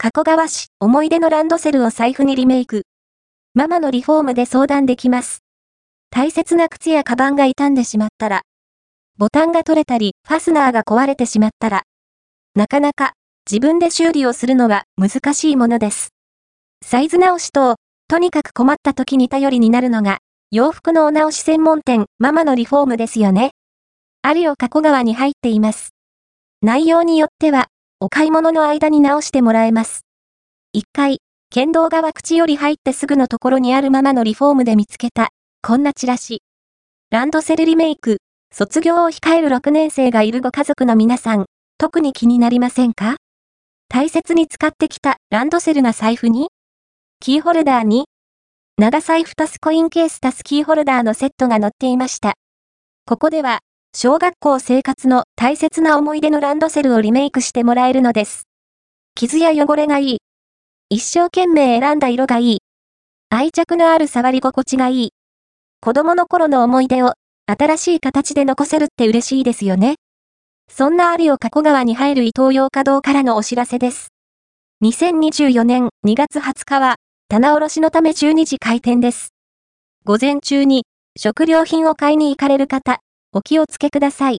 加古川市思い出のランドセルを財布にリメイク。ママのリフォームで相談できます。大切な靴やカバンが傷んでしまったら、ボタンが取れたり、ファスナーが壊れてしまったら、なかなか自分で修理をするのは難しいものです。サイズ直しと、とにかく困った時に頼りになるのが、洋服のお直し専門店、ママのリフォームですよね。あるよ加古川に入っています。内容によっては、お買い物の間に直してもらえます。一回、県道川口より入ってすぐのところにあるママのリフォームで見つけた、こんなチラシ。ランドセルリメイク、卒業を控える6年生がいるご家族の皆さん、特に気になりませんか？大切に使ってきたランドセルが財布にキーホルダーに長財布足すコインケース足すキーホルダーのセットが載っていました。ここでは、小学校生活の大切な思い出のランドセルをリメイクしてもらえるのです。傷や汚れがいい。一生懸命選んだ色がいい。愛着のある触り心地がいい。子供の頃の思い出を新しい形で残せるって嬉しいですよね。そんなあるよ加古川に入る伊東洋華堂からのお知らせです。2024年2月20日は、棚卸しのため12時開店です。午前中に食料品を買いに行かれる方、お気をつけください。